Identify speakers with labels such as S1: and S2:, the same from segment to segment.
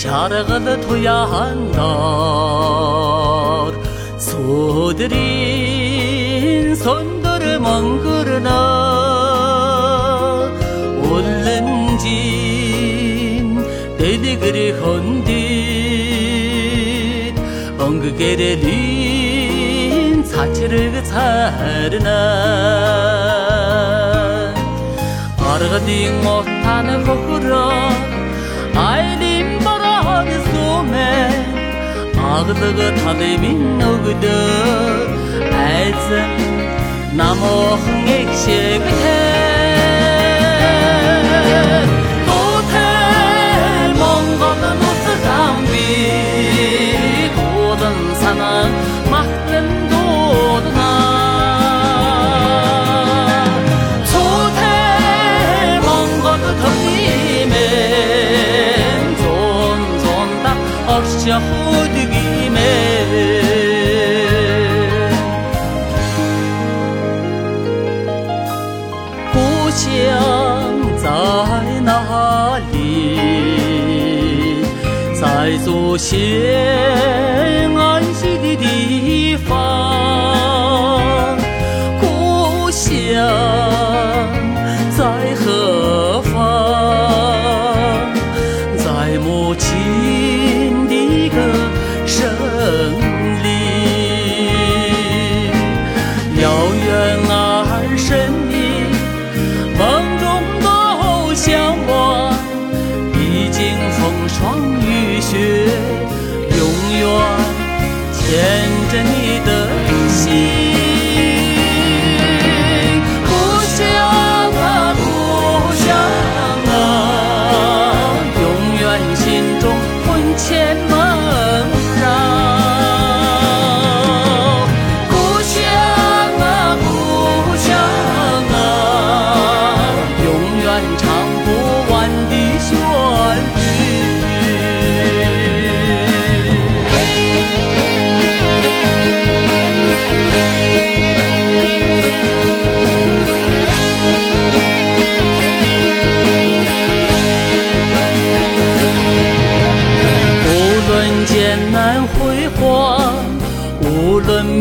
S1: шаргал туяандар сүдрийн сондөр мөнгөрнө уллэнжин дэлгэр хөндөд онг гэрэлийн цачрэг цаарна аргадын мотан хөхрөө ай Ağlığı talemin ogdu Әзім намохын екшегіте Тотел 在祖先安息的地方。故乡在何方？在母亲的歌声着你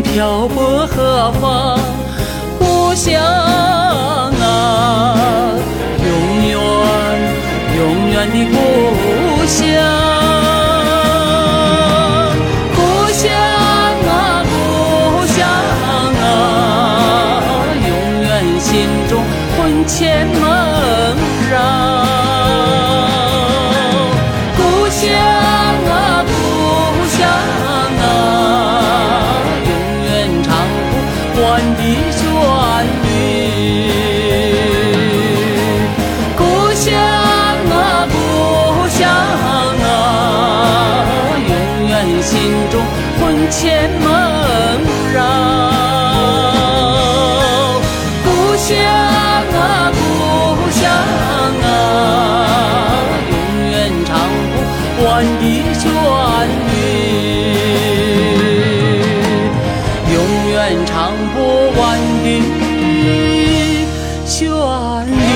S1: 漂泊何方，故乡啊，永远永远的故乡。故乡啊，故乡啊，永远心中魂牵梦绕。牵梦绕，故乡啊，故乡啊，永远唱不完的旋律，永远唱不完的旋律。